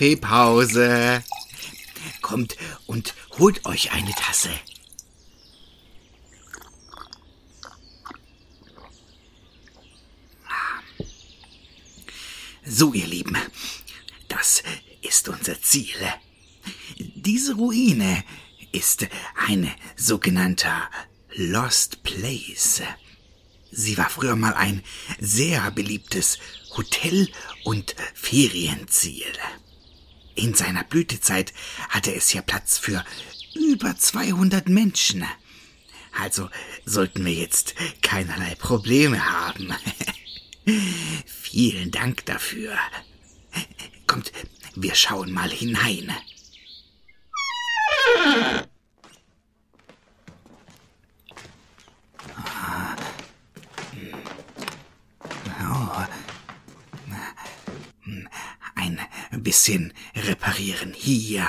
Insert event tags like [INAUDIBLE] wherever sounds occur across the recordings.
Kaffeepause. Kommt und holt euch eine Tasse. So, ihr Lieben, das ist unser Ziel. Diese Ruine ist ein sogenannter Lost Place. Sie war früher mal ein sehr beliebtes Hotel- und Ferienziel. In seiner Blütezeit hatte es hier Platz für über 200 Menschen. Also sollten wir jetzt keinerlei Probleme haben. [LAUGHS] Vielen Dank dafür. Kommt, wir schauen mal hinein. Bisschen reparieren hier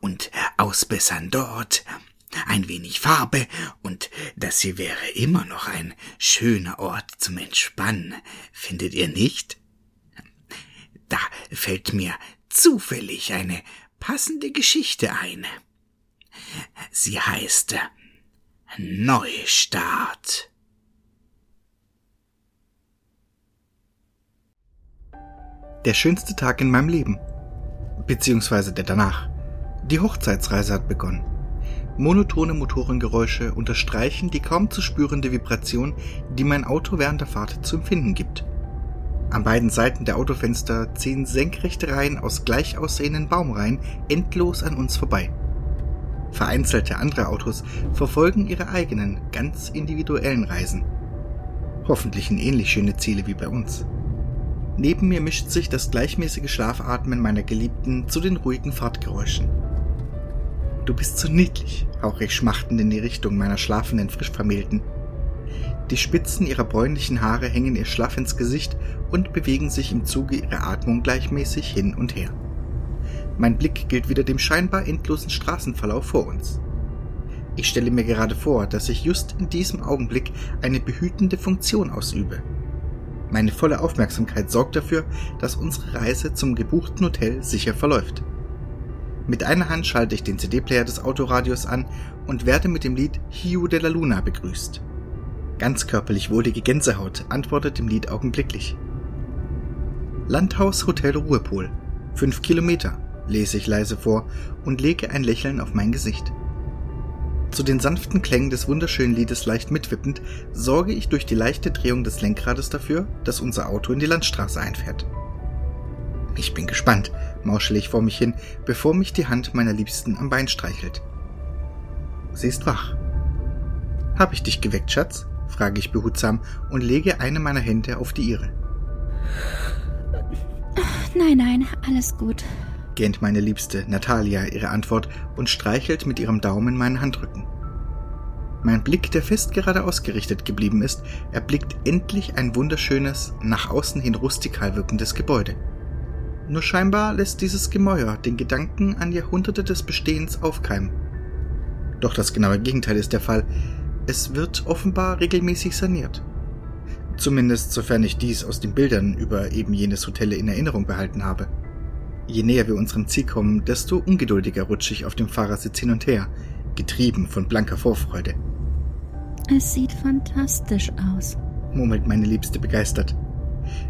und ausbessern dort, ein wenig Farbe und das hier wäre immer noch ein schöner Ort zum Entspannen, findet ihr nicht? Da fällt mir zufällig eine passende Geschichte ein. Sie heißt Neustart. Der schönste Tag in meinem Leben. Beziehungsweise der danach. Die Hochzeitsreise hat begonnen. Monotone Motorengeräusche unterstreichen die kaum zu spürende Vibration, die mein Auto während der Fahrt zu empfinden gibt. An beiden Seiten der Autofenster ziehen senkrechte Reihen aus gleich aussehenden Baumreihen endlos an uns vorbei. Vereinzelte andere Autos verfolgen ihre eigenen, ganz individuellen Reisen. Hoffentlich in ähnlich schöne Ziele wie bei uns. Neben mir mischt sich das gleichmäßige Schlafatmen meiner Geliebten zu den ruhigen Fahrtgeräuschen. Du bist so niedlich, hauche ich schmachtend in die Richtung meiner schlafenden Frischvermählten. Die Spitzen ihrer bräunlichen Haare hängen ihr schlaff ins Gesicht und bewegen sich im Zuge ihrer Atmung gleichmäßig hin und her. Mein Blick gilt wieder dem scheinbar endlosen Straßenverlauf vor uns. Ich stelle mir gerade vor, dass ich just in diesem Augenblick eine behütende Funktion ausübe. Meine volle Aufmerksamkeit sorgt dafür, dass unsere Reise zum gebuchten Hotel sicher verläuft. Mit einer Hand schalte ich den CD-Player des Autoradios an und werde mit dem Lied Hiu de la Luna begrüßt. Ganz körperlich wohlige Gänsehaut antwortet dem Lied augenblicklich. Landhaus Hotel Ruhepol. Fünf Kilometer, lese ich leise vor und lege ein Lächeln auf mein Gesicht. Zu den sanften Klängen des wunderschönen Liedes leicht mitwippend, sorge ich durch die leichte Drehung des Lenkrades dafür, dass unser Auto in die Landstraße einfährt. Ich bin gespannt, mauschle ich vor mich hin, bevor mich die Hand meiner Liebsten am Bein streichelt. Sie ist wach. Hab ich dich geweckt, Schatz? frage ich behutsam und lege eine meiner Hände auf die ihre. Nein, nein, alles gut, gähnt meine Liebste Natalia ihre Antwort und streichelt mit ihrem Daumen meinen Handrücken. Mein Blick, der fest gerade ausgerichtet geblieben ist, erblickt endlich ein wunderschönes, nach außen hin rustikal wirkendes Gebäude. Nur scheinbar lässt dieses Gemäuer den Gedanken an Jahrhunderte des Bestehens aufkeimen. Doch das genaue Gegenteil ist der Fall. Es wird offenbar regelmäßig saniert. Zumindest sofern ich dies aus den Bildern über eben jenes Hotel in Erinnerung behalten habe. Je näher wir unserem Ziel kommen, desto ungeduldiger rutsche ich auf dem Fahrersitz hin und her, getrieben von blanker Vorfreude. Es sieht fantastisch aus, murmelt meine Liebste begeistert.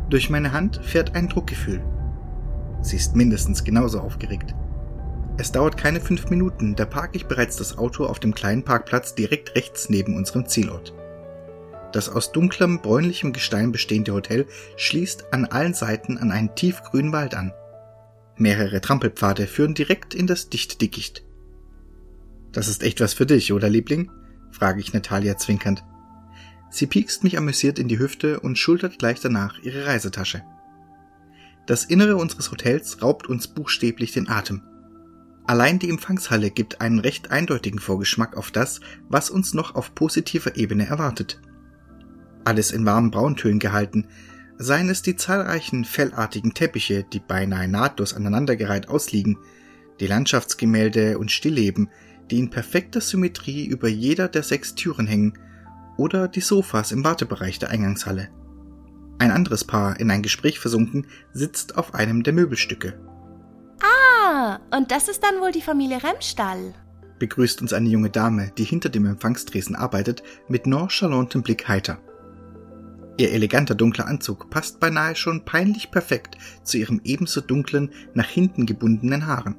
Durch meine Hand fährt ein Druckgefühl. Sie ist mindestens genauso aufgeregt. Es dauert keine fünf Minuten, da parke ich bereits das Auto auf dem kleinen Parkplatz direkt rechts neben unserem Zielort. Das aus dunklem, bräunlichem Gestein bestehende Hotel schließt an allen Seiten an einen tiefgrünen Wald an. Mehrere Trampelpfade führen direkt in das dichte Dickicht. Das ist echt was für dich, oder Liebling? frage ich Natalia zwinkernd. Sie piekst mich amüsiert in die Hüfte und schultert gleich danach ihre Reisetasche. Das Innere unseres Hotels raubt uns buchstäblich den Atem. Allein die Empfangshalle gibt einen recht eindeutigen Vorgeschmack auf das, was uns noch auf positiver Ebene erwartet. Alles in warmen Brauntönen gehalten, seien es die zahlreichen fellartigen Teppiche, die beinahe nahtlos aneinandergereiht ausliegen, die Landschaftsgemälde und Stillleben, die in perfekter Symmetrie über jeder der sechs Türen hängen, oder die Sofas im Wartebereich der Eingangshalle. Ein anderes Paar, in ein Gespräch versunken, sitzt auf einem der Möbelstücke. und das ist dann wohl die Familie Remstall. Begrüßt uns eine junge Dame, die hinter dem Empfangstresen arbeitet, mit nonchalantem Blick heiter. Ihr eleganter dunkler Anzug passt beinahe schon peinlich perfekt zu ihrem ebenso dunklen, nach hinten gebundenen Haaren.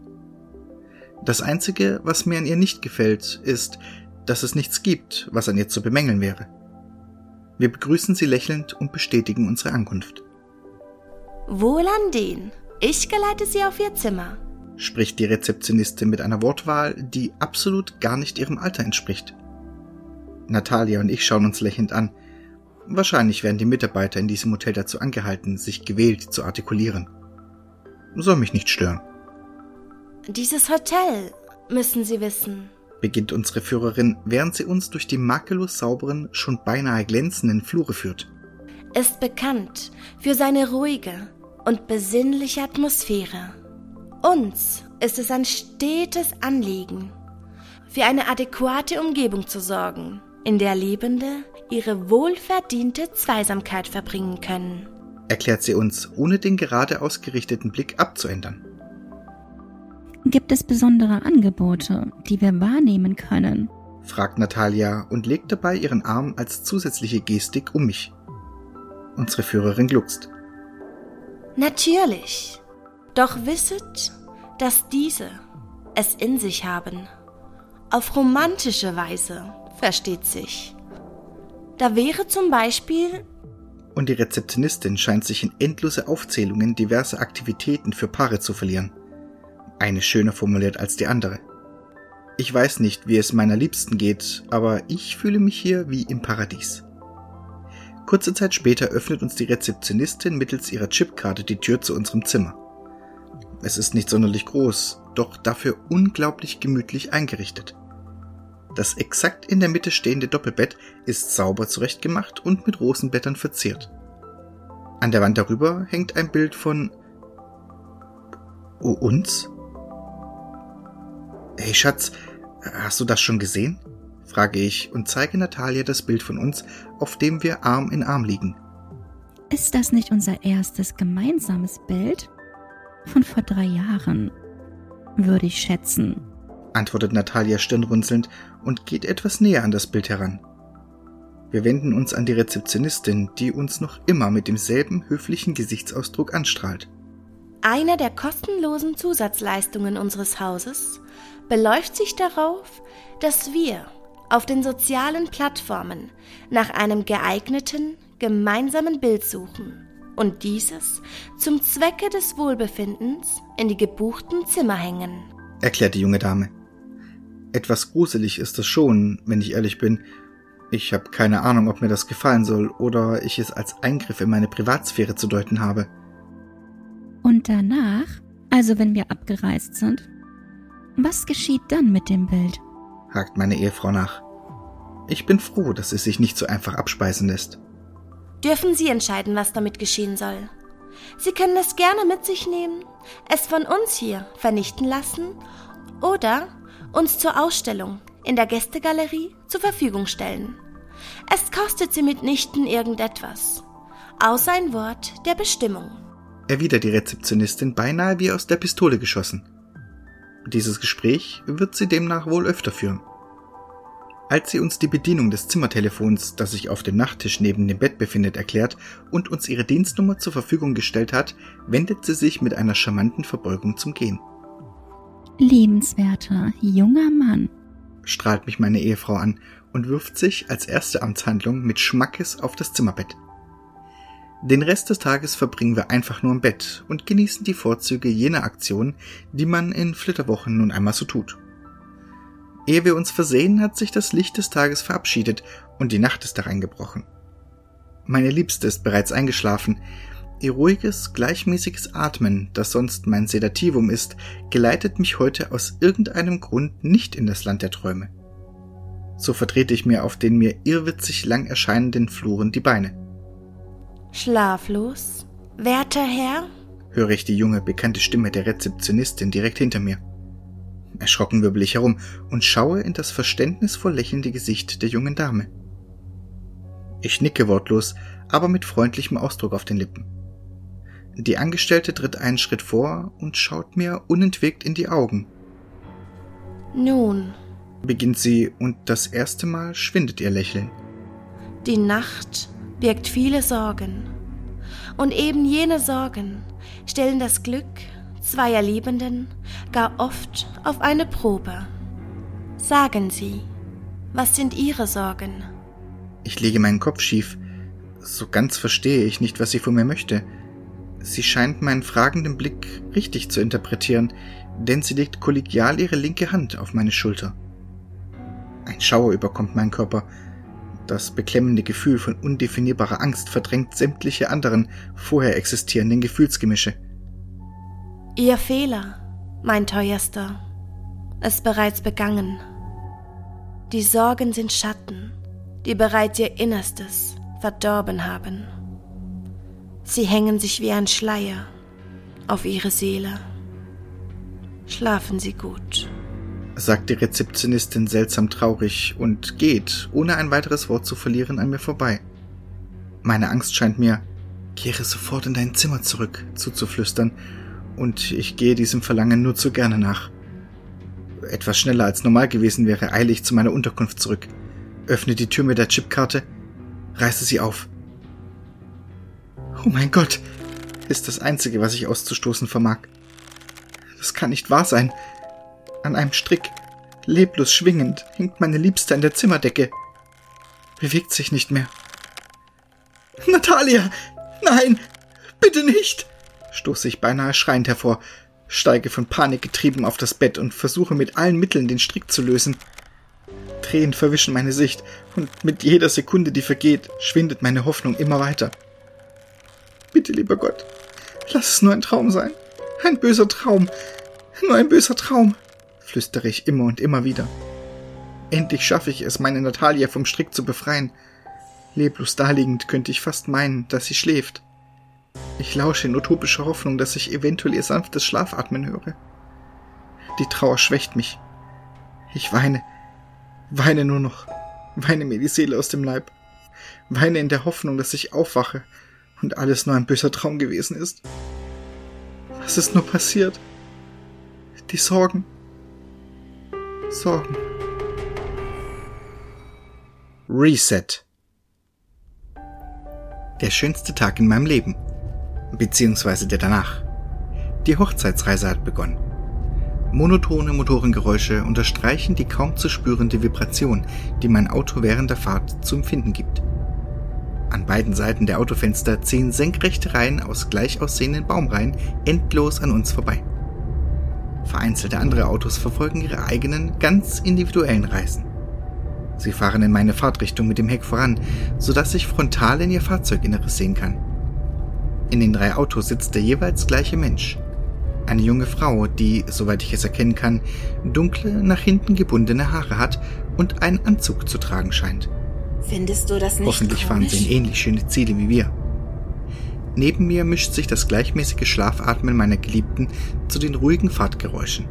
Das Einzige, was mir an ihr nicht gefällt, ist, dass es nichts gibt, was an ihr zu bemängeln wäre. Wir begrüßen sie lächelnd und bestätigen unsere Ankunft. Wohl an den. Ich geleite Sie auf Ihr Zimmer, spricht die Rezeptionistin mit einer Wortwahl, die absolut gar nicht ihrem Alter entspricht. Natalia und ich schauen uns lächelnd an. Wahrscheinlich werden die Mitarbeiter in diesem Hotel dazu angehalten, sich gewählt zu artikulieren. Soll mich nicht stören. Dieses Hotel, müssen Sie wissen, beginnt unsere Führerin, während sie uns durch die makellos sauberen, schon beinahe glänzenden Flure führt. Ist bekannt für seine ruhige und besinnliche Atmosphäre. Uns ist es ein stetes Anliegen, für eine adäquate Umgebung zu sorgen, in der Lebende ihre wohlverdiente Zweisamkeit verbringen können. Erklärt sie uns, ohne den gerade ausgerichteten Blick abzuändern. Gibt es besondere Angebote, die wir wahrnehmen können? fragt Natalia und legt dabei ihren Arm als zusätzliche Gestik um mich. Unsere Führerin gluckst. Natürlich. Doch wisset, dass diese es in sich haben. Auf romantische Weise, versteht sich. Da wäre zum Beispiel. Und die Rezeptionistin scheint sich in endlose Aufzählungen diverser Aktivitäten für Paare zu verlieren eine schöner formuliert als die andere. Ich weiß nicht, wie es meiner Liebsten geht, aber ich fühle mich hier wie im Paradies. Kurze Zeit später öffnet uns die Rezeptionistin mittels ihrer Chipkarte die Tür zu unserem Zimmer. Es ist nicht sonderlich groß, doch dafür unglaublich gemütlich eingerichtet. Das exakt in der Mitte stehende Doppelbett ist sauber zurechtgemacht und mit Rosenblättern verziert. An der Wand darüber hängt ein Bild von oh, uns? Hey Schatz, hast du das schon gesehen? frage ich und zeige Natalia das Bild von uns, auf dem wir Arm in Arm liegen. Ist das nicht unser erstes gemeinsames Bild? Von vor drei Jahren, würde ich schätzen, antwortet Natalia stirnrunzelnd und geht etwas näher an das Bild heran. Wir wenden uns an die Rezeptionistin, die uns noch immer mit demselben höflichen Gesichtsausdruck anstrahlt. Einer der kostenlosen Zusatzleistungen unseres Hauses beläuft sich darauf, dass wir auf den sozialen Plattformen nach einem geeigneten gemeinsamen Bild suchen und dieses zum Zwecke des Wohlbefindens in die gebuchten Zimmer hängen, erklärt die junge Dame. Etwas gruselig ist das schon, wenn ich ehrlich bin. Ich habe keine Ahnung, ob mir das gefallen soll oder ich es als Eingriff in meine Privatsphäre zu deuten habe. Und danach, also wenn wir abgereist sind, was geschieht dann mit dem Bild? hakt meine Ehefrau nach. Ich bin froh, dass es sich nicht so einfach abspeisen lässt. Dürfen Sie entscheiden, was damit geschehen soll. Sie können es gerne mit sich nehmen, es von uns hier vernichten lassen oder uns zur Ausstellung in der Gästegalerie zur Verfügung stellen. Es kostet Sie mitnichten irgendetwas, außer ein Wort der Bestimmung. Erwidert die Rezeptionistin beinahe wie aus der Pistole geschossen. Dieses Gespräch wird sie demnach wohl öfter führen. Als sie uns die Bedienung des Zimmertelefons, das sich auf dem Nachttisch neben dem Bett befindet, erklärt und uns ihre Dienstnummer zur Verfügung gestellt hat, wendet sie sich mit einer charmanten Verbeugung zum Gehen. Liebenswerter junger Mann, strahlt mich meine Ehefrau an und wirft sich als erste Amtshandlung mit Schmackes auf das Zimmerbett. Den Rest des Tages verbringen wir einfach nur im Bett und genießen die Vorzüge jener Aktion, die man in Flitterwochen nun einmal so tut. Ehe wir uns versehen, hat sich das Licht des Tages verabschiedet und die Nacht ist hereingebrochen. Meine Liebste ist bereits eingeschlafen. Ihr ruhiges, gleichmäßiges Atmen, das sonst mein Sedativum ist, geleitet mich heute aus irgendeinem Grund nicht in das Land der Träume. So vertrete ich mir auf den mir irrwitzig lang erscheinenden Fluren die Beine. Schlaflos, werter Herr? höre ich die junge, bekannte Stimme der Rezeptionistin direkt hinter mir. Erschrocken wirbel ich herum und schaue in das verständnisvoll lächelnde Gesicht der jungen Dame. Ich nicke wortlos, aber mit freundlichem Ausdruck auf den Lippen. Die Angestellte tritt einen Schritt vor und schaut mir unentwegt in die Augen. Nun, beginnt sie und das erste Mal schwindet ihr Lächeln. die Nacht birgt viele Sorgen. Und eben jene Sorgen stellen das Glück zweier Liebenden gar oft auf eine Probe. Sagen Sie, was sind Ihre Sorgen? Ich lege meinen Kopf schief. So ganz verstehe ich nicht, was sie von mir möchte. Sie scheint meinen fragenden Blick richtig zu interpretieren, denn sie legt kollegial ihre linke Hand auf meine Schulter. Ein Schauer überkommt meinen Körper. Das beklemmende Gefühl von undefinierbarer Angst verdrängt sämtliche anderen vorher existierenden Gefühlsgemische. Ihr Fehler, mein teuerster, ist bereits begangen. Die Sorgen sind Schatten, die bereits ihr Innerstes verdorben haben. Sie hängen sich wie ein Schleier auf ihre Seele. Schlafen Sie gut. sagt die Rezeptionistin seltsam traurig und geht, ohne ein weiteres Wort zu verlieren, an mir vorbei. Meine Angst scheint mir, kehre sofort in dein Zimmer zurück, zuzuflüstern, und ich gehe diesem Verlangen nur zu gerne nach. Etwas schneller als normal gewesen wäre, eile ich zu meiner Unterkunft zurück, öffne die Tür mit der Chipkarte, reiße sie auf. Oh mein Gott, ist das Einzige, was ich auszustoßen vermag. Das kann nicht wahr sein. An einem Strick, leblos schwingend, hängt meine Liebste an der Zimmerdecke. Bewegt sich nicht mehr. Natalia! Nein! Bitte nicht! stoße ich beinahe schreiend hervor, steige von Panik getrieben auf das Bett und versuche mit allen Mitteln den Strick zu lösen. Tränen verwischen meine Sicht, und mit jeder Sekunde, die vergeht, schwindet meine Hoffnung immer weiter. Bitte, lieber Gott, lass es nur ein Traum sein. Ein böser Traum. Nur ein böser Traum, flüstere ich immer und immer wieder. Endlich schaffe ich es, meine Natalia vom Strick zu befreien. Leblos daliegend könnte ich fast meinen, dass sie schläft. Ich lausche in utopischer Hoffnung, dass ich eventuell ihr sanftes Schlafatmen höre. Die Trauer schwächt mich. Ich weine, weine nur noch, weine mir die Seele aus dem Leib, weine in der Hoffnung, dass ich aufwache und alles nur ein böser Traum gewesen ist. Was ist nur passiert? Die Sorgen. Sorgen. Reset. Der schönste Tag in meinem Leben. Beziehungsweise der danach. Die Hochzeitsreise hat begonnen. Monotone Motorengeräusche unterstreichen die kaum zu spürende Vibration, die mein Auto während der Fahrt zu empfinden gibt. An beiden Seiten der Autofenster ziehen senkrechte Reihen aus gleich aussehenden Baumreihen endlos an uns vorbei. Vereinzelte andere Autos verfolgen ihre eigenen, ganz individuellen Reisen. Sie fahren in meine Fahrtrichtung mit dem Heck voran, sodass ich frontal in ihr Fahrzeuginneres sehen kann. In den drei Autos sitzt der jeweils gleiche Mensch. Eine junge Frau, die, soweit ich es erkennen kann, dunkle, nach hinten gebundene Haare hat und einen Anzug zu tragen scheint. Findest du das nicht Hoffentlich fahren sie in ähnlich schöne Ziele wie wir. Neben mir mischt sich das gleichmäßige Schlafatmen meiner Geliebten zu den ruhigen Fahrtgeräuschen.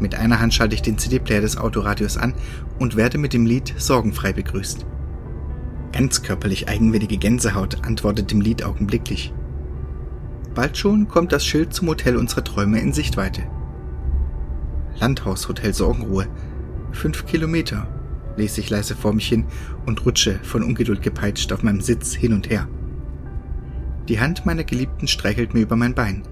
Mit einer Hand schalte ich den CD-Player des Autoradios an und werde mit dem Lied Sorgenfrei begrüßt. Ganz körperlich eigenwillige Gänsehaut antwortet dem Lied augenblicklich. Bald schon kommt das Schild zum Hotel unserer Träume in Sichtweite. Landhaushotel Sorgenruhe. Fünf Kilometer, lese ich leise vor mich hin und rutsche von Ungeduld gepeitscht auf meinem Sitz hin und her. Die Hand meiner Geliebten streichelt mir über mein Bein.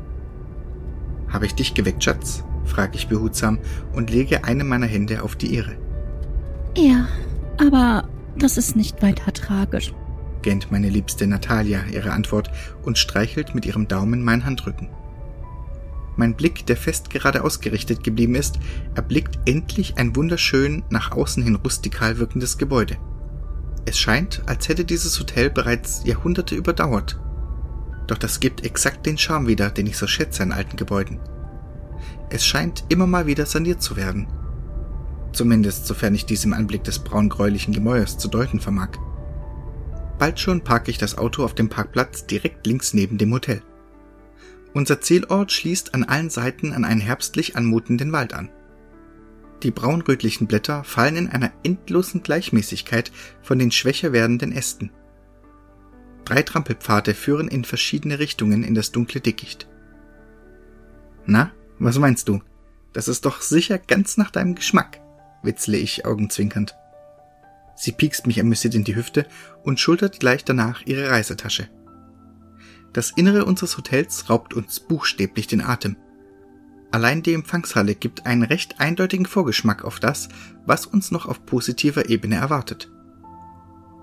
Habe ich dich geweckt, Schatz? frage ich behutsam und lege eine meiner Hände auf die ihre. Ja, aber das ist nicht weiter tragisch. gähnt meine liebste Natalia ihre Antwort und streichelt mit ihrem Daumen meinen Handrücken. Mein Blick, der fest gerade ausgerichtet geblieben ist, erblickt endlich ein wunderschön nach außen hin rustikal wirkendes Gebäude. Es scheint, als hätte dieses Hotel bereits Jahrhunderte überdauert. Doch das gibt exakt den Charme wieder, den ich so schätze an alten Gebäuden. Es scheint immer mal wieder saniert zu werden. Zumindest sofern ich dies im Anblick des braungräulichen Gemäuers zu deuten vermag. Bald schon parke ich das Auto auf dem Parkplatz direkt links neben dem Hotel. Unser Zielort schließt an allen Seiten an einen herbstlich anmutenden Wald an. Die braunrötlichen Blätter fallen in einer endlosen Gleichmäßigkeit von den schwächer werdenden Ästen. Drei Trampelpfade führen in verschiedene Richtungen in das dunkle Dickicht. Na, was meinst du? Das ist doch sicher ganz nach deinem Geschmack, witzle ich augenzwinkernd. Sie piekst mich amüsiert in die Hüfte und schultert gleich danach ihre Reisetasche. Das Innere unseres Hotels raubt uns buchstäblich den Atem. Allein die Empfangshalle gibt einen recht eindeutigen Vorgeschmack auf das, was uns noch auf positiver Ebene erwartet.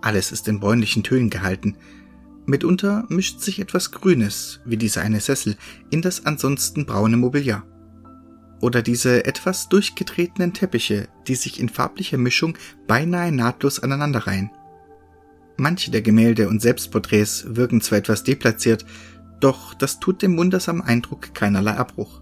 Alles ist in bräunlichen Tönen gehalten. Mitunter mischt sich etwas Grünes, wie dieser eine Sessel, in das ansonsten braune Mobiliar. Oder diese etwas durchgetretenen Teppiche, die sich in farblicher Mischung beinahe nahtlos aneinanderreihen. Manche der Gemälde und Selbstporträts wirken zwar etwas deplatziert, doch das tut dem wundersamen Eindruck keinerlei Abbruch.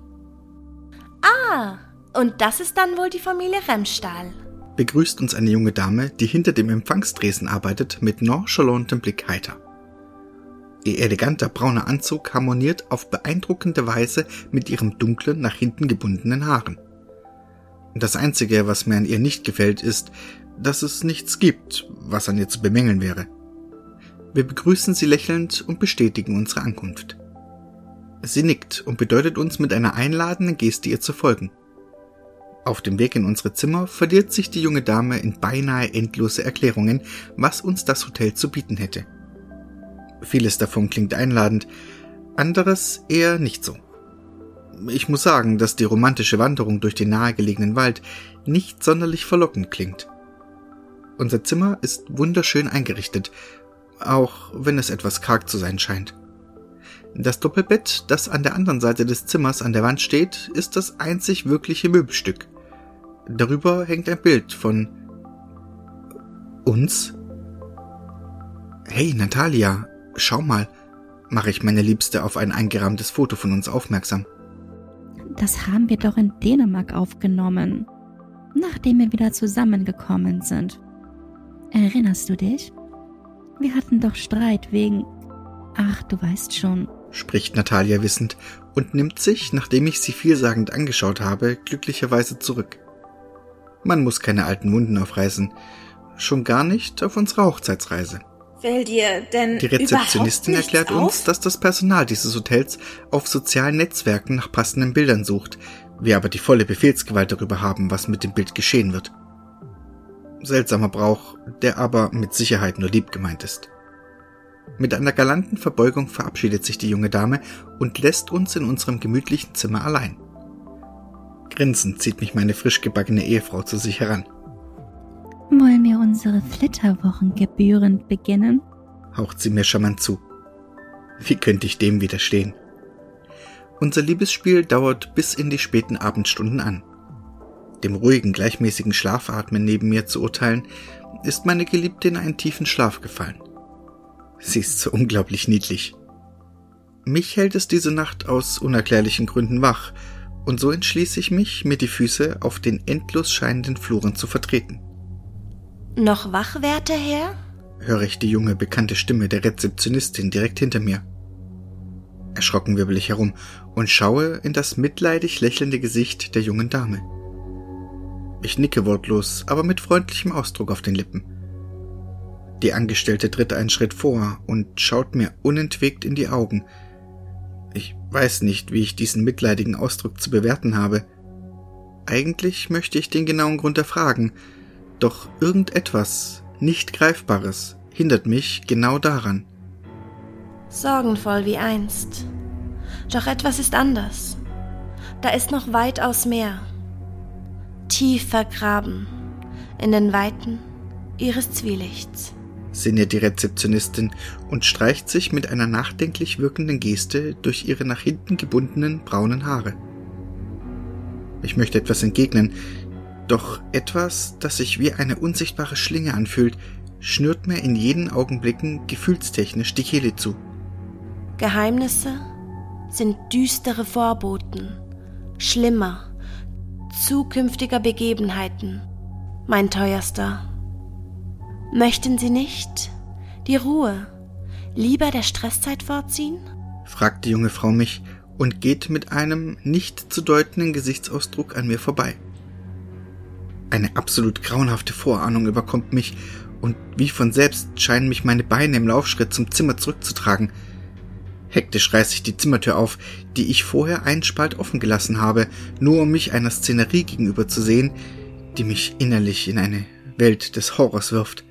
Ah, und das ist dann wohl die Familie Remstahl. Begrüßt uns eine junge Dame, die hinter dem Empfangstresen arbeitet, mit nonchalantem Blick heiter. Ihr eleganter brauner Anzug harmoniert auf beeindruckende Weise mit ihrem dunklen, nach hinten gebundenen Haaren. Das Einzige, was mir an ihr nicht gefällt, ist, dass es nichts gibt, was an ihr zu bemängeln wäre. Wir begrüßen sie lächelnd und bestätigen unsere Ankunft. Sie nickt und bedeutet uns mit einer einladenden Geste ihr zu folgen. Auf dem Weg in unsere Zimmer verliert sich die junge Dame in beinahe endlose Erklärungen, was uns das Hotel zu bieten hätte. Vieles davon klingt einladend, anderes eher nicht so. Ich muss sagen, dass die romantische Wanderung durch den nahegelegenen Wald nicht sonderlich verlockend klingt. Unser Zimmer ist wunderschön eingerichtet, auch wenn es etwas karg zu sein scheint. Das Doppelbett, das an der anderen Seite des Zimmers an der Wand steht, ist das einzig wirkliche Möbelstück. Darüber hängt ein Bild von uns. Hey, Natalia, schau mal, mache ich meine Liebste auf ein eingerahmtes Foto von uns aufmerksam. Das haben wir doch in Dänemark aufgenommen, nachdem wir wieder zusammengekommen sind. Erinnerst du dich? Wir hatten doch Streit wegen... Ach, du weißt schon, spricht Natalia wissend und nimmt sich, nachdem ich sie vielsagend angeschaut habe, glücklicherweise zurück. Man muss keine alten Wunden aufreißen, schon gar nicht auf unserer Hochzeitsreise. Will dir denn Die Rezeptionistin erklärt auf? uns, dass das Personal dieses Hotels auf sozialen Netzwerken nach passenden Bildern sucht, wir aber die volle Befehlsgewalt darüber haben, was mit dem Bild geschehen wird. Seltsamer Brauch, der aber mit Sicherheit nur lieb gemeint ist. Mit einer galanten Verbeugung verabschiedet sich die junge Dame und lässt uns in unserem gemütlichen Zimmer allein. Grinsend zieht mich meine frisch gebackene Ehefrau zu sich heran. wollen wir unsere Flitterwochen gebührend beginnen? haucht sie mir charmant zu. Wie könnte ich dem widerstehen? Unser Liebesspiel dauert bis in die späten Abendstunden an. Dem ruhigen, gleichmäßigen Schlafatmen neben mir zu urteilen, ist meine Geliebte in einen tiefen Schlaf gefallen. Sie ist so unglaublich niedlich. Mich hält es diese Nacht aus unerklärlichen Gründen wach, und so entschließe ich mich, mir die Füße auf den endlos scheinenden Fluren zu vertreten. Noch wach, werter Herr? höre ich die junge, bekannte Stimme der Rezeptionistin direkt hinter mir. Erschrocken wirbel ich herum und schaue in das mitleidig lächelnde Gesicht der jungen Dame. Ich nicke wortlos, aber mit freundlichem Ausdruck auf den Lippen. Die Angestellte tritt einen Schritt vor und schaut mir unentwegt in die Augen. Ich weiß nicht, wie ich diesen mitleidigen Ausdruck zu bewerten habe. Eigentlich möchte ich den genauen Grund erfragen, doch irgendetwas, nicht Greifbares, hindert mich genau daran. Sorgenvoll wie einst. Doch etwas ist anders. Da ist noch weitaus mehr. Tief vergraben in den Weiten ihres Zwielichts. sinniert die Rezeptionistin und streicht sich mit einer nachdenklich wirkenden Geste durch ihre nach hinten gebundenen braunen Haare. Ich möchte etwas entgegnen, doch etwas, das sich wie eine unsichtbare Schlinge anfühlt, schnürt mir in jenen Augenblicken gefühlstechnisch die Kehle zu. Geheimnisse sind düstere Vorboten, schlimmer, zukünftiger Begebenheiten, mein teuerster. Möchten Sie nicht die Ruhe, lieber der Stresszeit vorziehen? fragt die junge Frau mich und geht mit einem nicht zu deutenden Gesichtsausdruck an mir vorbei. Eine absolut grauenhafte Vorahnung überkommt mich und wie von selbst scheinen mich meine Beine im Laufschritt zum Zimmer zurückzutragen. Hektisch reiße ich die Zimmertür auf, die ich vorher einen Spalt offen gelassen habe, nur um mich einer Szenerie gegenüber zu sehen, die mich innerlich in eine Welt des Horrors wirft.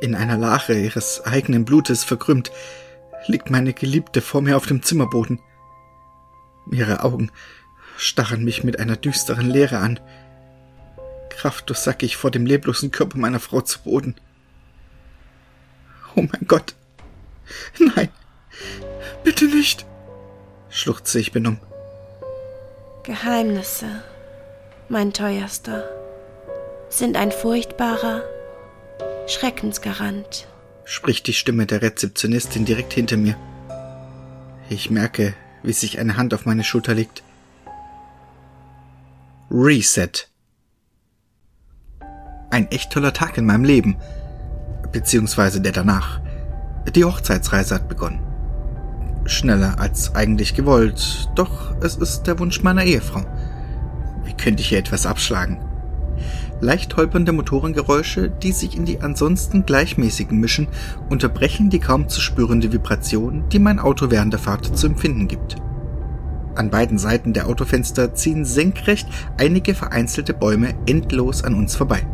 In einer Lache ihres eigenen Blutes verkrümmt, liegt meine Geliebte vor mir auf dem Zimmerboden. Ihre Augen starren mich mit einer düsteren Leere an. Kraftlos sacke ich vor dem leblosen Körper meiner Frau zu Boden. Oh mein Gott. Nein. Bitte nicht. schluchzte ich benommen. Geheimnisse, mein teuerster, sind ein furchtbarer Schreckensgarant, spricht die Stimme der Rezeptionistin direkt hinter mir. Ich merke, wie sich eine Hand auf meine Schulter legt. Reset. Ein echt toller Tag in meinem Leben. Beziehungsweise der danach. Die Hochzeitsreise hat begonnen. Schneller als eigentlich gewollt, doch es ist der Wunsch meiner Ehefrau. Wie könnte ich hier etwas abschlagen? Leicht holpernde Motorengeräusche, die sich in die ansonsten gleichmäßigen mischen, unterbrechen die kaum zu spürende Vibration, die mein Auto während der Fahrt zu empfinden gibt. An beiden Seiten der Autofenster ziehen senkrecht einige vereinzelte Bäume endlos an uns vorbei.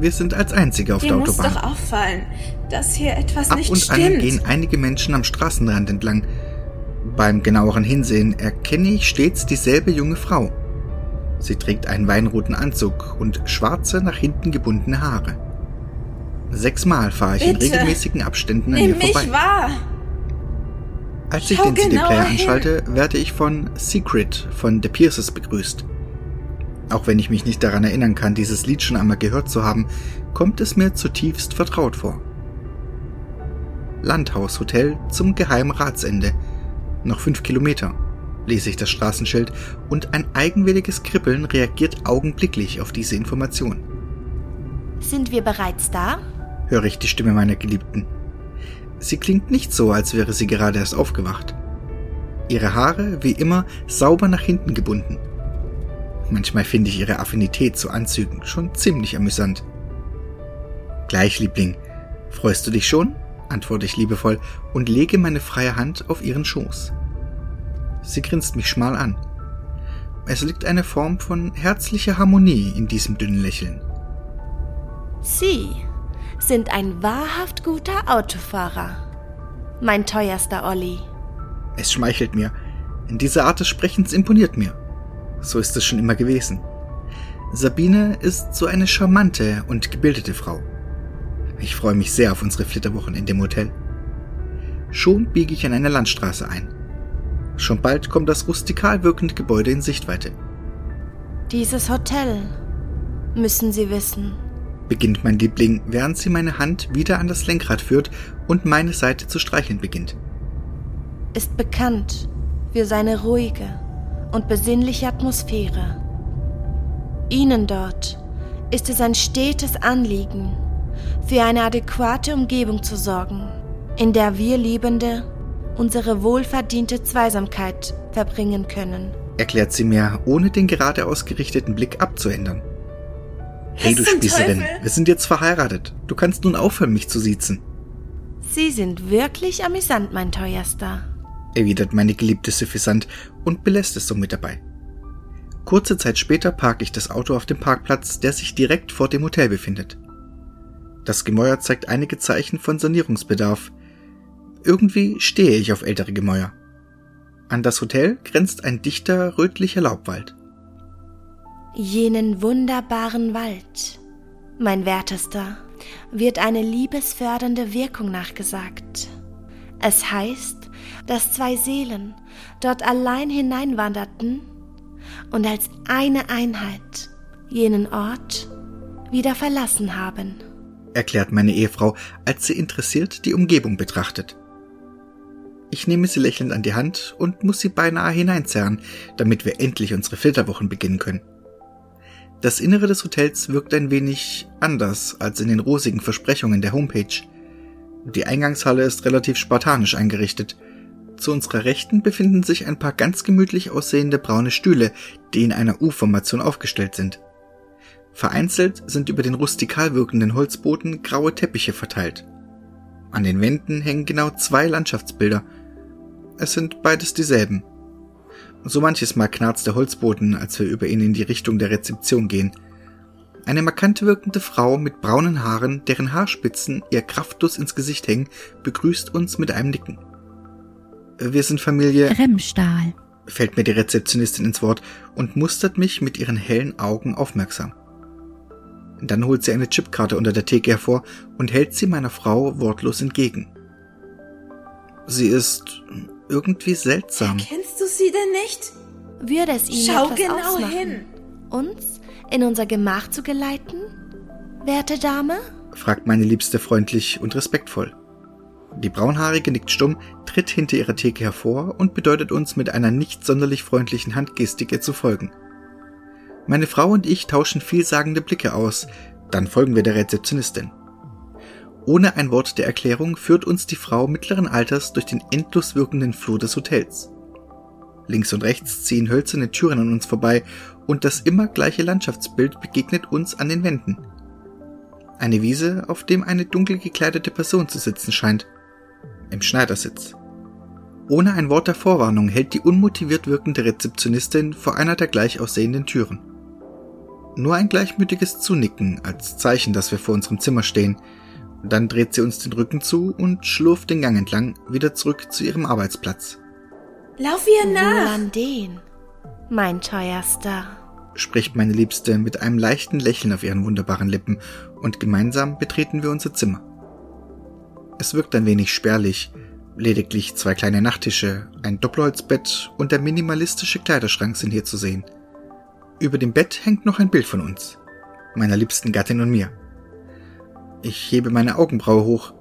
Wir sind als Einzige auf Dir der Autobahn. muss doch auffallen, dass hier etwas Ab nicht und stimmt. an gehen einige Menschen am Straßenrand entlang. Beim genaueren Hinsehen erkenne ich stets dieselbe junge Frau. Sie trägt einen weinroten Anzug und schwarze, nach hinten gebundene Haare. Sechsmal fahre ich in Bitte. regelmäßigen Abständen an ihr mich vorbei. wahr. Als ich Schau den CD-Player anschalte, werde ich von Secret von The Pierces begrüßt. Auch wenn ich mich nicht daran erinnern kann, dieses Lied schon einmal gehört zu haben, kommt es mir zutiefst vertraut vor. Landhaushotel zum geheimen Ratsende. Noch fünf Kilometer, lese ich das Straßenschild, und ein eigenwilliges Kribbeln reagiert augenblicklich auf diese Information. Sind wir bereits da? höre ich die Stimme meiner Geliebten. Sie klingt nicht so, als wäre sie gerade erst aufgewacht. Ihre Haare, wie immer, sauber nach hinten gebunden. Manchmal finde ich ihre Affinität zu Anzügen schon ziemlich amüsant. Gleich, Liebling. Freust du dich schon? antworte ich liebevoll und lege meine freie Hand auf ihren Schoß. Sie grinst mich schmal an. Es liegt eine Form von herzlicher Harmonie in diesem dünnen Lächeln. Sie sind ein wahrhaft guter Autofahrer. Mein teuerster Olli. Es schmeichelt mir. Diese Art des Sprechens imponiert mir. So ist es schon immer gewesen. Sabine ist so eine charmante und gebildete Frau. Ich freue mich sehr auf unsere Flitterwochen in dem Hotel. Schon biege ich an eine Landstraße ein. Schon bald kommt das rustikal wirkende Gebäude in Sichtweite. Dieses Hotel, müssen Sie wissen, Beginnt mein Liebling, während sie meine Hand wieder an das Lenkrad führt und meine Seite zu streicheln beginnt. ist bekannt für seine ruhige und besinnliche Atmosphäre. Ihnen dort ist es ein stetes Anliegen, für eine adäquate Umgebung zu sorgen, in der wir Liebende unsere wohlverdiente Zweisamkeit verbringen können. Erklärt sie mir, ohne den gerade ausgerichteten Blick abzuändern. Hey, du Spießerin, wir sind jetzt verheiratet. Du kannst nun aufhören, mich zu siezen, Sie sind wirklich amüsant, mein teuerster. Erwidert meine Geliebte suffisant und belässt es somit dabei. Kurze Zeit später parke ich das Auto auf dem Parkplatz, der sich direkt vor dem Hotel befindet. Das Gemäuer zeigt einige Zeichen von Sanierungsbedarf. Irgendwie stehe ich auf ältere Gemäuer. An das Hotel grenzt ein dichter rötlicher Laubwald. Jenen wunderbaren Wald, mein Wertester, wird eine liebesfördernde Wirkung nachgesagt. Es heißt, dass zwei Seelen dort allein hineinwanderten und als eine Einheit jenen Ort wieder verlassen haben. erklärt meine Ehefrau, als sie interessiert die Umgebung betrachtet. Ich nehme sie lächelnd an die Hand und muss sie beinahe hineinzerren, damit wir endlich unsere Filterwochen beginnen können. Das Innere des Hotels wirkt ein wenig anders als in den rosigen Versprechungen der Homepage. Die Eingangshalle ist relativ spartanisch eingerichtet. Zu unserer Rechten befinden sich ein paar ganz gemütlich aussehende braune Stühle, die in einer U-Formation aufgestellt sind. Vereinzelt sind über den rustikal wirkenden Holzboden graue Teppiche verteilt. An den Wänden hängen genau zwei Landschaftsbilder. Es sind beides dieselben. So manches Mal knarzt der Holzboden, als wir über ihn in die Richtung der Rezeption gehen. Eine markant wirkende Frau mit braunen Haaren, deren Haarspitzen ihr kraftlos ins Gesicht hängen, begrüßt uns mit einem Nicken. Wir sind Familie Remstahl, fällt mir die Rezeptionistin ins Wort und mustert mich mit ihren hellen Augen aufmerksam. Dann holt sie eine Chipkarte unter der Theke hervor und hält sie meiner Frau wortlos entgegen. Sie ist irgendwie seltsam. Kennst du sie denn nicht? Würde es Ihnen Schau etwas genau ausmachen, hin. uns in unser Gemach zu geleiten, werte Dame? fragt meine Liebste freundlich und respektvoll. Die Braunhaarige nickt stumm, tritt hinter ihrer Theke hervor und bedeutet uns mit einer nicht sonderlich freundlichen Handgestik ihr zu folgen. Meine Frau und ich tauschen vielsagende Blicke aus, dann folgen wir der Rezeptionistin. Ohne ein Wort der Erklärung führt uns die Frau mittleren Alters durch den endlos wirkenden Flur des Hotels. Links und rechts ziehen hölzerne Türen an uns vorbei und das immer gleiche Landschaftsbild begegnet uns an den Wänden. Eine Wiese, auf dem eine dunkel gekleidete Person zu sitzen scheint. Im Schneidersitz. Ohne ein Wort der Vorwarnung hält die unmotiviert wirkende Rezeptionistin vor einer der gleich aussehenden Türen. Nur ein gleichmütiges Zunicken als Zeichen, dass wir vor unserem Zimmer stehen. Dann dreht sie uns den Rücken zu und schlurft den Gang entlang wieder zurück zu ihrem Arbeitsplatz. Lauf ihr nach. Wohlan den, mein teuerster. spricht meine Liebste mit einem leichten Lächeln auf ihren wunderbaren Lippen, und gemeinsam betreten wir unser Zimmer. Es wirkt ein wenig spärlich, lediglich zwei kleine Nachttische, ein Doppelholzbett und der minimalistische Kleiderschrank sind hier zu sehen. Über dem Bett hängt noch ein Bild von uns, meiner liebsten Gattin und mir. Ich hebe meine Augenbraue hoch.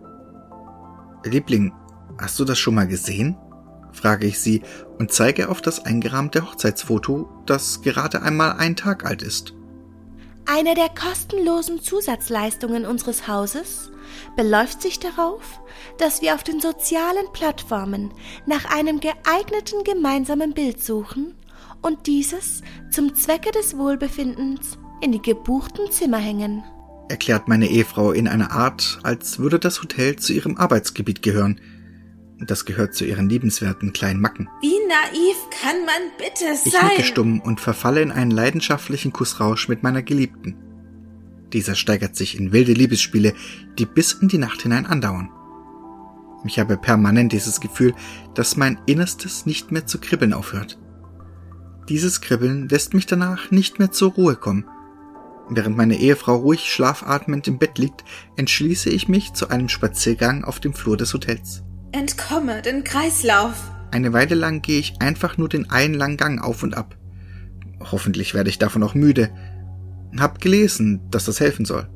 Liebling, hast du das schon mal gesehen? frage ich sie und zeige auf das eingerahmte Hochzeitsfoto, das gerade einmal ein Tag alt ist. Eine der kostenlosen Zusatzleistungen unseres Hauses beläuft sich darauf, dass wir auf den sozialen Plattformen nach einem geeigneten gemeinsamen Bild suchen und dieses zum Zwecke des Wohlbefindens in die gebuchten Zimmer hängen. erklärt meine Ehefrau in einer Art, als würde das Hotel zu ihrem Arbeitsgebiet gehören. Das gehört zu ihren liebenswerten kleinen Macken. Wie naiv kann man bitte Ich sein? nicke stumm und verfalle in einen leidenschaftlichen Kussrausch mit meiner Geliebten. Dieser steigert sich in wilde Liebesspiele, die bis in die Nacht hinein andauern. Ich habe permanent dieses Gefühl, dass mein Innerstes nicht mehr zu kribbeln aufhört. Dieses Kribbeln lässt mich danach nicht mehr zur Ruhe kommen. Während meine Ehefrau ruhig schlafatmend im Bett liegt, entschließe ich mich zu einem Spaziergang auf dem Flur des Hotels. Entkomme den Kreislauf. Eine Weile lang gehe ich einfach nur den einen langen Gang auf und ab. Hoffentlich werde ich davon auch müde. Hab gelesen, dass das helfen soll.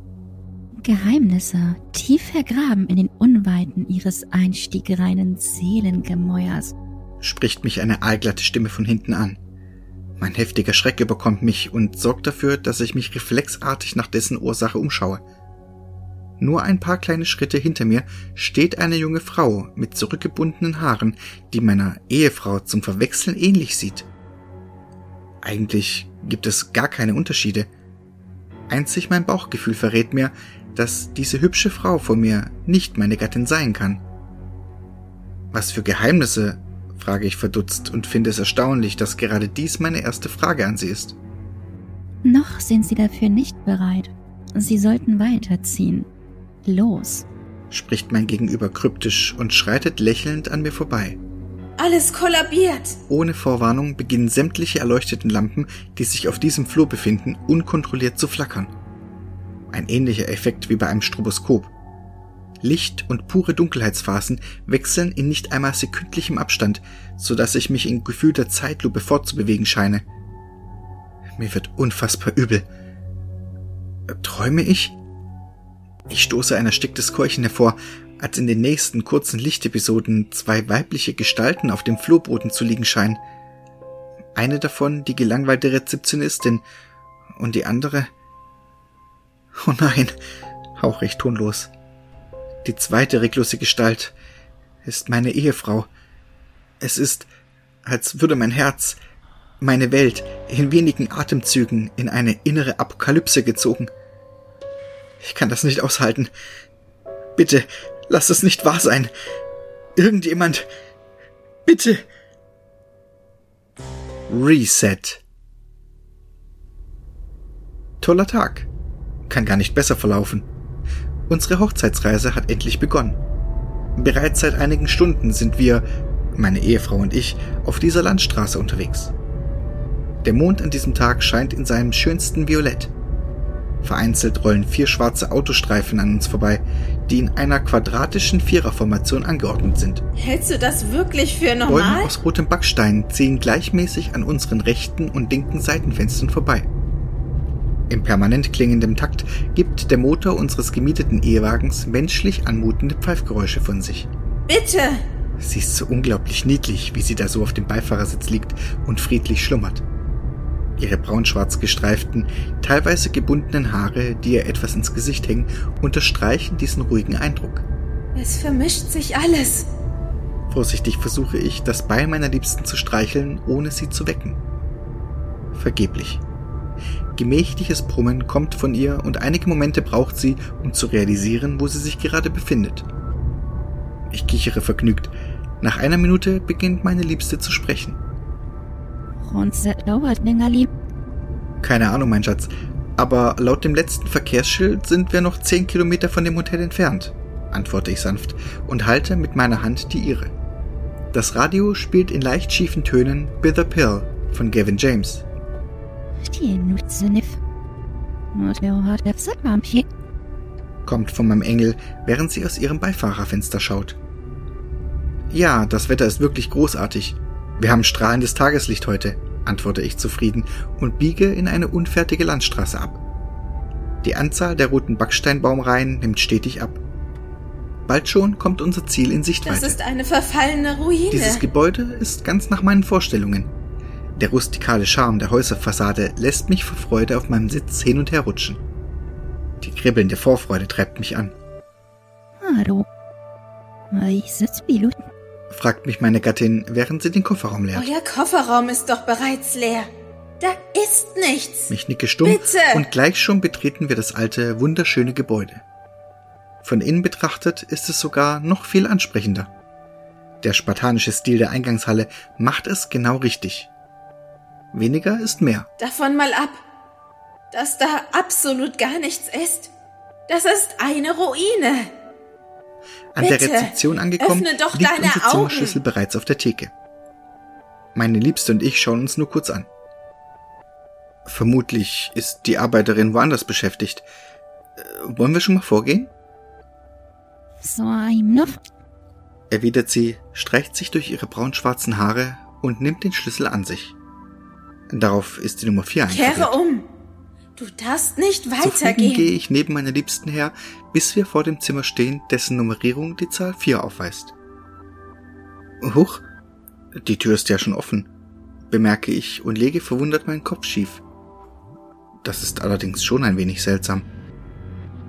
Geheimnisse tief vergraben in den Unweiten ihres einstiegreinen Seelengemäuers. Spricht mich eine aalglatte Stimme von hinten an. Mein heftiger Schreck überkommt mich und sorgt dafür, dass ich mich reflexartig nach dessen Ursache umschaue. Nur ein paar kleine Schritte hinter mir steht eine junge Frau mit zurückgebundenen Haaren, die meiner Ehefrau zum Verwechseln ähnlich sieht. Eigentlich gibt es gar keine Unterschiede. Einzig mein Bauchgefühl verrät mir, dass diese hübsche Frau vor mir nicht meine Gattin sein kann. Was für Geheimnisse, frage ich verdutzt und finde es erstaunlich, dass gerade dies meine erste Frage an sie ist. Noch sind sie dafür nicht bereit. Sie sollten weiterziehen. Los. spricht mein Gegenüber kryptisch und schreitet lächelnd an mir vorbei. Alles kollabiert. Ohne Vorwarnung beginnen sämtliche erleuchteten Lampen, die sich auf diesem Flur befinden, unkontrolliert zu flackern. Ein ähnlicher Effekt wie bei einem Stroboskop. Licht und pure Dunkelheitsphasen wechseln in nicht einmal sekündlichem Abstand, so dass ich mich in gefühlter Zeitlupe fortzubewegen scheine. Mir wird unfassbar übel. Träume ich? Ich stoße ein ersticktes Keuchen hervor, als in den nächsten kurzen Lichtepisoden zwei weibliche Gestalten auf dem Flurboden zu liegen scheinen. Eine davon die gelangweilte Rezeptionistin und die andere. Oh nein, hauche ich tonlos. Die zweite reglose Gestalt ist meine Ehefrau. Es ist, als würde mein Herz, meine Welt in wenigen Atemzügen in eine innere Apokalypse gezogen. Ich kann das nicht aushalten. Bitte, lass es nicht wahr sein. Irgendjemand. Bitte. Reset. Toller Tag. Kann gar nicht besser verlaufen. Unsere Hochzeitsreise hat endlich begonnen. Bereits seit einigen Stunden sind wir, meine Ehefrau und ich, auf dieser Landstraße unterwegs. Der Mond an diesem Tag scheint in seinem schönsten Violett. Vereinzelt rollen vier schwarze Autostreifen an uns vorbei, die in einer quadratischen Viererformation angeordnet sind. Hältst du das wirklich für normal? Bäume aus rotem Backstein ziehen gleichmäßig an unseren rechten und linken Seitenfenstern vorbei. Im permanent klingendem Takt gibt der Motor unseres gemieteten Ehewagens menschlich anmutende Pfeifgeräusche von sich. Bitte! Sie ist so unglaublich niedlich, wie sie da so auf dem Beifahrersitz liegt und friedlich schlummert. Ihre braunschwarz gestreiften, teilweise gebundenen Haare, die ihr etwas ins Gesicht hängen, unterstreichen diesen ruhigen Eindruck. Es vermischt sich alles. Vorsichtig versuche ich, das Bein meiner Liebsten zu streicheln, ohne sie zu wecken. Vergeblich. Gemächliches Brummen kommt von ihr und einige Momente braucht sie, um zu realisieren, wo sie sich gerade befindet. Ich kichere vergnügt. Nach einer Minute beginnt meine Liebste zu sprechen. Ronse dauert länger lieb. Keine Ahnung, mein Schatz. Aber laut dem letzten Verkehrsschild sind wir noch zehn Kilometer von dem Hotel entfernt, antworte ich sanft und halte mit meiner Hand die ihre. Das Radio spielt in leicht schiefen Tönen Bitter Pill von Gavin James. Die Kommt von meinem Engel, während sie aus ihrem Beifahrerfenster schaut. Ja, das Wetter ist wirklich großartig. Wir haben strahlendes Tageslicht heute, antworte ich zufrieden und biege in eine unfertige Landstraße ab. Die Anzahl der roten Backsteinbaumreihen nimmt stetig ab. Bald schon kommt unser Ziel in Sichtweite. Das ist eine verfallene Ruine. Dieses Gebäude ist ganz nach meinen Vorstellungen. Der rustikale Charme der Häuserfassade lässt mich vor Freude auf meinem Sitz hin und her rutschen. Die kribbelnde Vorfreude treibt mich an. Hallo. Ich sitze Piloten fragt mich meine Gattin, während sie den Kofferraum leert. Euer Kofferraum ist doch bereits leer. Da ist nichts. Ich nicke stumm Bitte. und gleich schon betreten wir das alte, wunderschöne Gebäude. Von innen betrachtet ist es sogar noch viel ansprechender. Der spartanische Stil der Eingangshalle macht es genau richtig. Weniger ist mehr. Davon mal ab, dass da absolut gar nichts ist. Das ist eine Ruine. An Bitte, der Rezeption angekommen, öffne doch liegt deine unser Augen. Zimmerschlüssel bereits auf der Theke. Meine Liebste und ich schauen uns nur kurz an. Vermutlich ist die Arbeiterin woanders beschäftigt. Äh, wollen wir schon mal vorgehen? So ein Nuff. erwidert sie, streicht sich durch ihre braunschwarzen Haare und nimmt den Schlüssel an sich. Darauf ist die Nummer 4 Kehre eingraviert. um. Du darfst nicht Zufrieden weitergehen. gehe ich neben meiner Liebsten her, bis wir vor dem Zimmer stehen, dessen Nummerierung die Zahl 4 aufweist. Huch, die Tür ist ja schon offen, bemerke ich und lege verwundert meinen Kopf schief. Das ist allerdings schon ein wenig seltsam.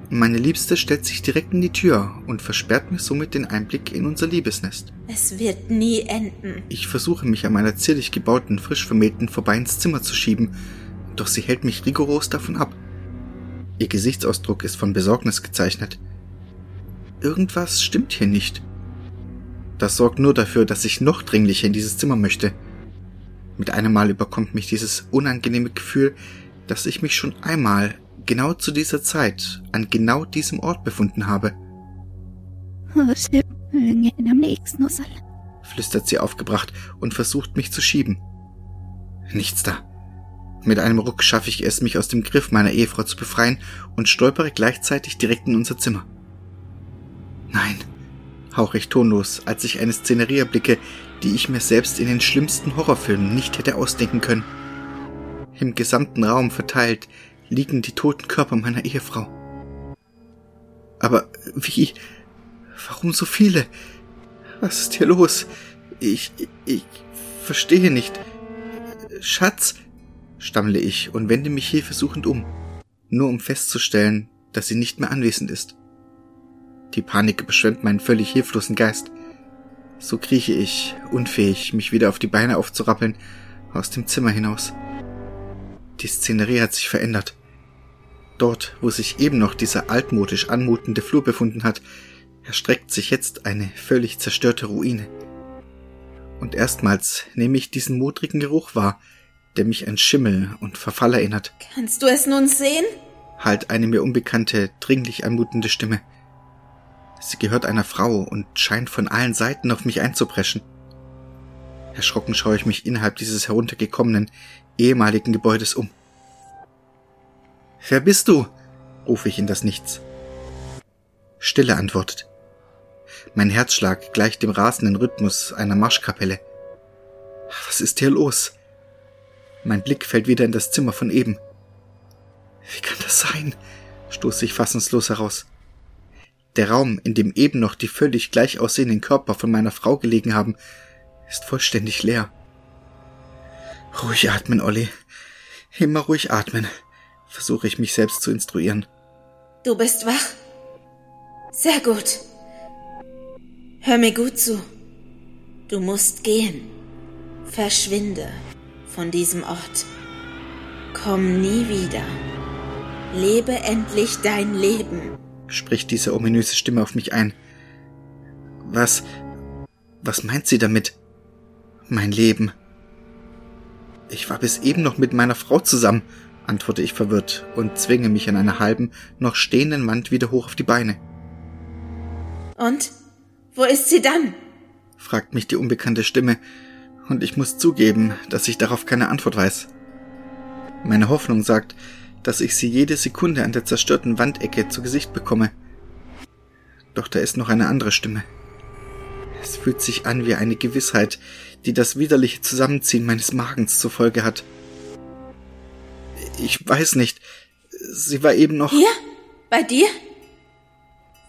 Meine Liebste stellt sich direkt in die Tür und versperrt mir somit den Einblick in unser Liebesnest. Es wird nie enden. Ich versuche mich an meiner zierlich gebauten, frisch vermählten vorbei ins Zimmer zu schieben, doch sie hält mich rigoros davon ab. Ihr Gesichtsausdruck ist von Besorgnis gezeichnet. Irgendwas stimmt hier nicht. Das sorgt nur dafür, dass ich noch dringlicher in dieses Zimmer möchte. Mit einem Mal überkommt mich dieses unangenehme Gefühl, dass ich mich schon einmal, genau zu dieser Zeit, an genau diesem Ort befunden habe, flüstert sie aufgebracht und versucht mich zu schieben. Nichts da. Mit einem Ruck schaffe ich es, mich aus dem Griff meiner Ehefrau zu befreien und stolpere gleichzeitig direkt in unser Zimmer. Nein, hauche ich tonlos, als ich eine Szenerie erblicke, die ich mir selbst in den schlimmsten Horrorfilmen nicht hätte ausdenken können. Im gesamten Raum verteilt liegen die toten Körper meiner Ehefrau. Aber wie? Warum so viele? Was ist hier los? Ich, ich verstehe nicht. Schatz, stammle ich und wende mich hilfesuchend um, nur um festzustellen, dass sie nicht mehr anwesend ist. Die Panik überschwemmt meinen völlig hilflosen Geist. So krieche ich, unfähig, mich wieder auf die Beine aufzurappeln, aus dem Zimmer hinaus. Die Szenerie hat sich verändert. Dort, wo sich eben noch dieser altmodisch anmutende Flur befunden hat, erstreckt sich jetzt eine völlig zerstörte Ruine. Und erstmals nehme ich diesen modrigen Geruch wahr, der mich an Schimmel und Verfall erinnert. Kannst du es nun sehen? Halt eine mir unbekannte, dringlich anmutende Stimme. Sie gehört einer Frau und scheint von allen Seiten auf mich einzupreschen. Erschrocken schaue ich mich innerhalb dieses heruntergekommenen, ehemaligen Gebäudes um. Wer bist du? rufe ich in das Nichts. Stille antwortet. Mein Herzschlag gleicht dem rasenden Rhythmus einer Marschkapelle. Was ist hier los? Mein Blick fällt wieder in das Zimmer von eben. Wie kann das sein? stoße ich fassungslos heraus. Der Raum, in dem eben noch die völlig gleich aussehenden Körper von meiner Frau gelegen haben, ist vollständig leer. Ruhig atmen, Olli. Immer ruhig atmen, versuche ich mich selbst zu instruieren. Du bist wach? Sehr gut. Hör mir gut zu. Du musst gehen. Verschwinde von diesem Ort. Komm nie wieder. Lebe endlich dein Leben, spricht diese ominöse Stimme auf mich ein. Was, was meint sie damit? Mein Leben. Ich war bis eben noch mit meiner Frau zusammen, antworte ich verwirrt und zwinge mich an einer halben, noch stehenden Wand wieder hoch auf die Beine. Und? Wo ist sie dann? fragt mich die unbekannte Stimme, und ich muss zugeben, dass ich darauf keine Antwort weiß. Meine Hoffnung sagt, dass ich sie jede Sekunde an der zerstörten Wandecke zu Gesicht bekomme. Doch da ist noch eine andere Stimme. Es fühlt sich an wie eine Gewissheit, die das widerliche Zusammenziehen meines Magens zur Folge hat. Ich weiß nicht. Sie war eben noch. Hier? Bei dir?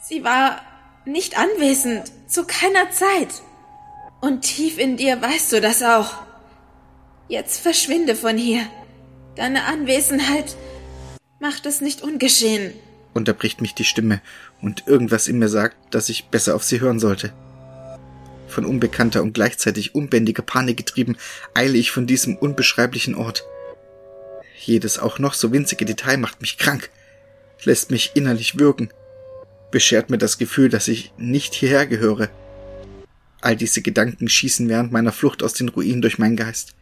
Sie war nicht anwesend, zu keiner Zeit. Und tief in dir weißt du das auch. Jetzt verschwinde von hier. Deine Anwesenheit macht es nicht ungeschehen. Unterbricht mich die Stimme und irgendwas in mir sagt, dass ich besser auf sie hören sollte. Von unbekannter und gleichzeitig unbändiger Panik getrieben, eile ich von diesem unbeschreiblichen Ort. Jedes auch noch so winzige Detail macht mich krank, lässt mich innerlich würgen, beschert mir das Gefühl, dass ich nicht hierher gehöre. All diese Gedanken schießen während meiner Flucht aus den Ruinen durch meinen Geist.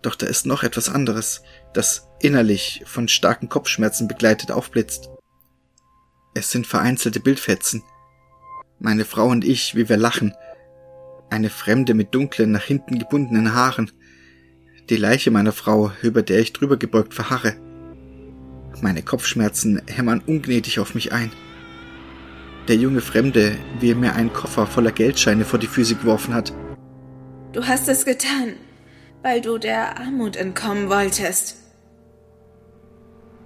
Doch da ist noch etwas anderes, das innerlich von starken Kopfschmerzen begleitet aufblitzt. Es sind vereinzelte Bildfetzen. Meine Frau und ich, wie wir lachen. Eine Fremde mit dunklen, nach hinten gebundenen Haaren. Die Leiche meiner Frau, über der ich drüber gebeugt verharre. Meine Kopfschmerzen hämmern ungnädig auf mich ein der junge Fremde, wie er mir einen Koffer voller Geldscheine vor die Füße geworfen hat. Du hast es getan, weil du der Armut entkommen wolltest.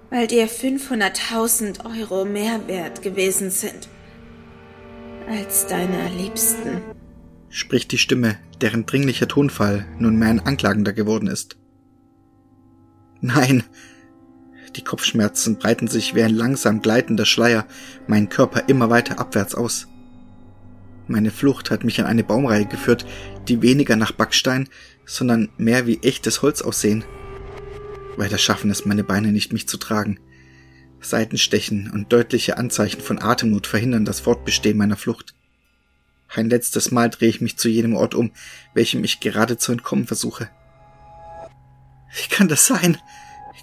Weil dir 500.000 Euro mehr wert gewesen sind als deine Liebsten. Spricht die Stimme, deren dringlicher Tonfall nunmehr ein anklagender geworden ist. Nein, die Kopfschmerzen breiten sich wie ein langsam gleitender Schleier meinen Körper immer weiter abwärts aus. Meine Flucht hat mich an eine Baumreihe geführt, die weniger nach Backstein, sondern mehr wie echtes Holz aussehen. Weiter schaffen es meine Beine nicht, mich zu tragen. Seitenstechen und deutliche Anzeichen von Atemnot verhindern das Fortbestehen meiner Flucht. Ein letztes Mal drehe ich mich zu jenem Ort um, welchem ich gerade zu entkommen versuche. Wie kann das sein?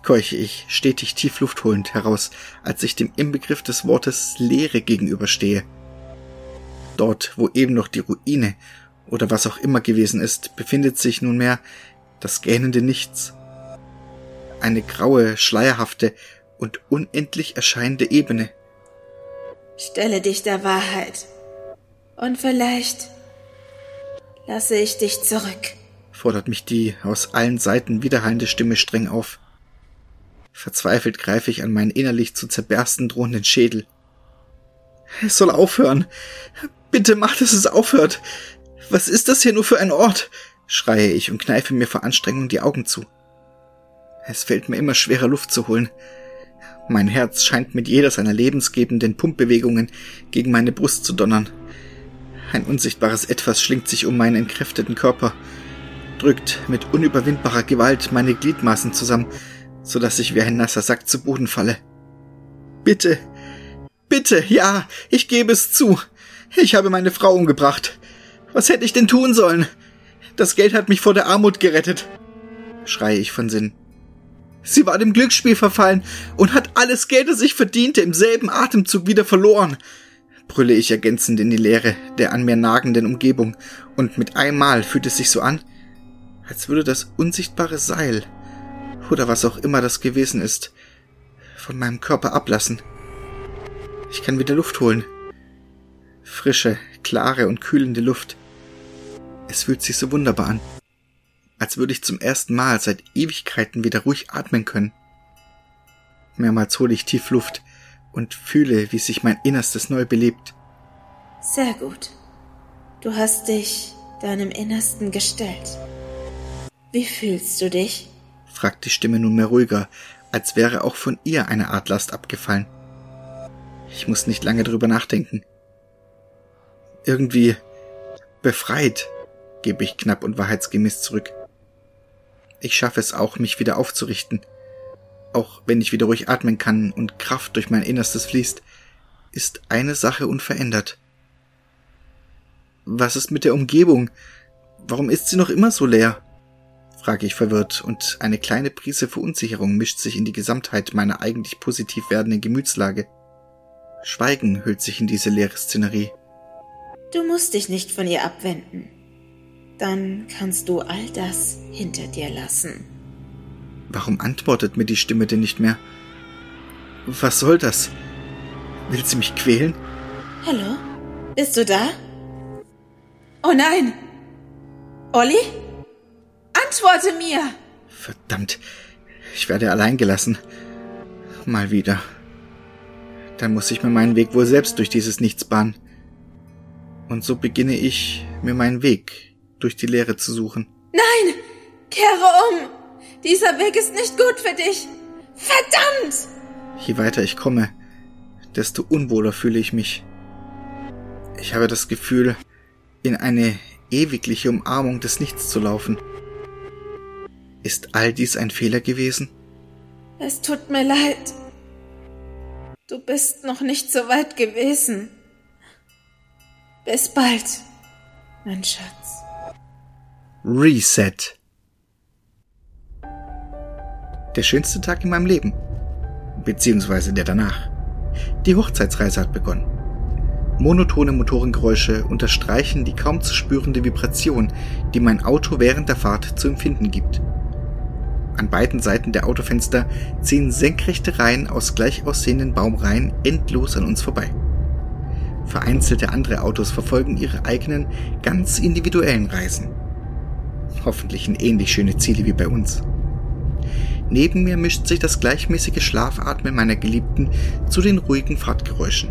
Keuche ich, stetig tief Luft holend heraus, als ich dem Inbegriff des Wortes Leere gegenüberstehe. Dort, wo eben noch die Ruine oder was auch immer gewesen ist, befindet sich nunmehr das gähnende Nichts. Eine graue, schleierhafte und unendlich erscheinende Ebene. Stelle dich der Wahrheit. Und vielleicht lasse ich dich zurück, fordert mich die aus allen Seiten widerhallende Stimme streng auf. Verzweifelt greife ich an meinen innerlich zu zerbersten drohenden Schädel. Es soll aufhören. Bitte mach, dass es aufhört. Was ist das hier nur für ein Ort? schreie ich und kneife mir vor Anstrengung die Augen zu. Es fällt mir immer schwerer Luft zu holen. Mein Herz scheint mit jeder seiner lebensgebenden Pumpbewegungen gegen meine Brust zu donnern. Ein unsichtbares Etwas schlingt sich um meinen entkräfteten Körper. drückt mit unüberwindbarer Gewalt meine Gliedmaßen zusammen, so dass ich wie ein nasser Sack zu Boden falle. Bitte, bitte, ja, ich gebe es zu. Ich habe meine Frau umgebracht. Was hätte ich denn tun sollen? Das Geld hat mich vor der Armut gerettet, schreie ich von Sinn. Sie war dem Glücksspiel verfallen und hat alles Geld, das ich verdiente, im selben Atemzug wieder verloren, brülle ich ergänzend in die Leere der an mir nagenden Umgebung, und mit einmal fühlt es sich so an, als würde das unsichtbare Seil, oder was auch immer das gewesen ist, von meinem Körper ablassen. Ich kann wieder Luft holen. Frische, klare und kühlende Luft. Es fühlt sich so wunderbar an als würde ich zum ersten Mal seit Ewigkeiten wieder ruhig atmen können. Mehrmals hole ich tief Luft und fühle, wie sich mein Innerstes neu belebt. Sehr gut. Du hast dich deinem Innersten gestellt. Wie fühlst du dich? Fragt die Stimme nunmehr ruhiger, als wäre auch von ihr eine Art Last abgefallen. Ich muss nicht lange drüber nachdenken. Irgendwie befreit, gebe ich knapp und wahrheitsgemäß zurück. Ich schaffe es auch, mich wieder aufzurichten. Auch wenn ich wieder ruhig atmen kann und Kraft durch mein Innerstes fließt, ist eine Sache unverändert. Was ist mit der Umgebung? Warum ist sie noch immer so leer? Frage ich verwirrt, und eine kleine Prise Verunsicherung mischt sich in die Gesamtheit meiner eigentlich positiv werdenden Gemütslage. Schweigen hüllt sich in diese leere Szenerie. Du musst dich nicht von ihr abwenden dann kannst du all das hinter dir lassen. Warum antwortet mir die Stimme denn nicht mehr? Was soll das? Will sie mich quälen? Hallo? Bist du da? Oh nein! Olli? Antworte mir! Verdammt, ich werde allein gelassen. Mal wieder. Dann muss ich mir meinen Weg wohl selbst durch dieses Nichts bahnen. Und so beginne ich, mir meinen Weg durch die Leere zu suchen. Nein! Kehre um! Dieser Weg ist nicht gut für dich! Verdammt! Je weiter ich komme, desto unwohler fühle ich mich. Ich habe das Gefühl, in eine ewigliche Umarmung des Nichts zu laufen. Ist all dies ein Fehler gewesen? Es tut mir leid. Du bist noch nicht so weit gewesen. Bis bald, mein Schatz. Reset. Der schönste Tag in meinem Leben. Beziehungsweise der danach. Die Hochzeitsreise hat begonnen. Monotone Motorengeräusche unterstreichen die kaum zu spürende Vibration, die mein Auto während der Fahrt zu empfinden gibt. An beiden Seiten der Autofenster ziehen senkrechte Reihen aus gleich aussehenden Baumreihen endlos an uns vorbei. Vereinzelte andere Autos verfolgen ihre eigenen, ganz individuellen Reisen hoffentlich in ähnlich schöne Ziele wie bei uns. Neben mir mischt sich das gleichmäßige Schlafatmen meiner Geliebten zu den ruhigen Fahrtgeräuschen.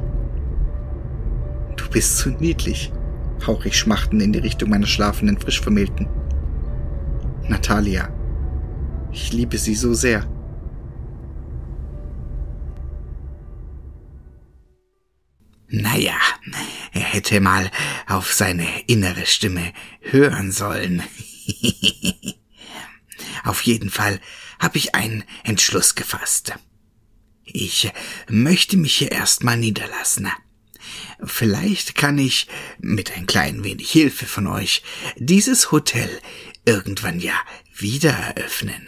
Du bist so niedlich, hauch ich schmachtend in die Richtung meiner schlafenden Frischvermählten. Natalia, ich liebe sie so sehr. Naja, er hätte mal auf seine innere Stimme hören sollen. [LAUGHS] Auf jeden Fall habe ich einen Entschluss gefasst. Ich möchte mich hier erstmal niederlassen. Vielleicht kann ich mit ein klein wenig Hilfe von euch dieses Hotel irgendwann ja wieder eröffnen.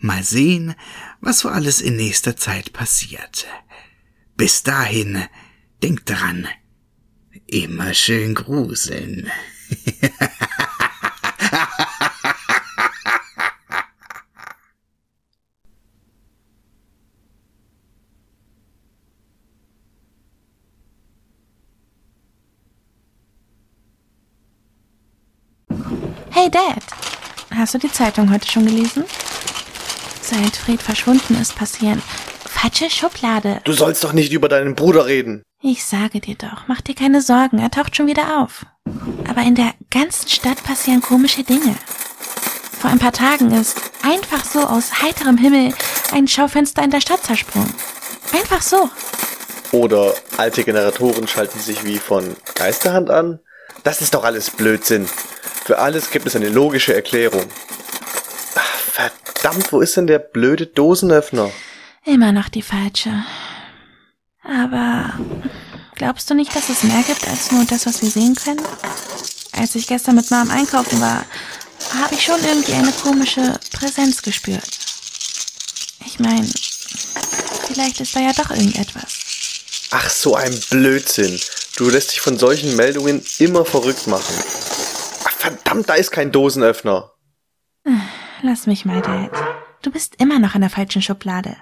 Mal sehen, was so alles in nächster Zeit passiert. Bis dahin, denkt dran, immer schön gruseln. Hey Dad, hast du die Zeitung heute schon gelesen? Seit Fred verschwunden ist, passieren falsche Schublade. Du sollst doch nicht über deinen Bruder reden. Ich sage dir doch, mach dir keine Sorgen, er taucht schon wieder auf. Aber in der ganzen Stadt passieren komische Dinge. Vor ein paar Tagen ist einfach so aus heiterem Himmel ein Schaufenster in der Stadt zersprungen. Einfach so. Oder alte Generatoren schalten sich wie von Geisterhand an. Das ist doch alles Blödsinn. Für alles gibt es eine logische Erklärung. Verdammt, wo ist denn der blöde Dosenöffner? Immer noch die falsche. Aber glaubst du nicht, dass es mehr gibt als nur das, was wir sehen können? Als ich gestern mit Mom einkaufen war, habe ich schon irgendwie eine komische Präsenz gespürt. Ich meine, vielleicht ist da ja doch irgendetwas. Ach, so ein Blödsinn. Du lässt dich von solchen Meldungen immer verrückt machen. Ach, verdammt, da ist kein Dosenöffner. Lass mich mal, Dad. Du bist immer noch in der falschen Schublade.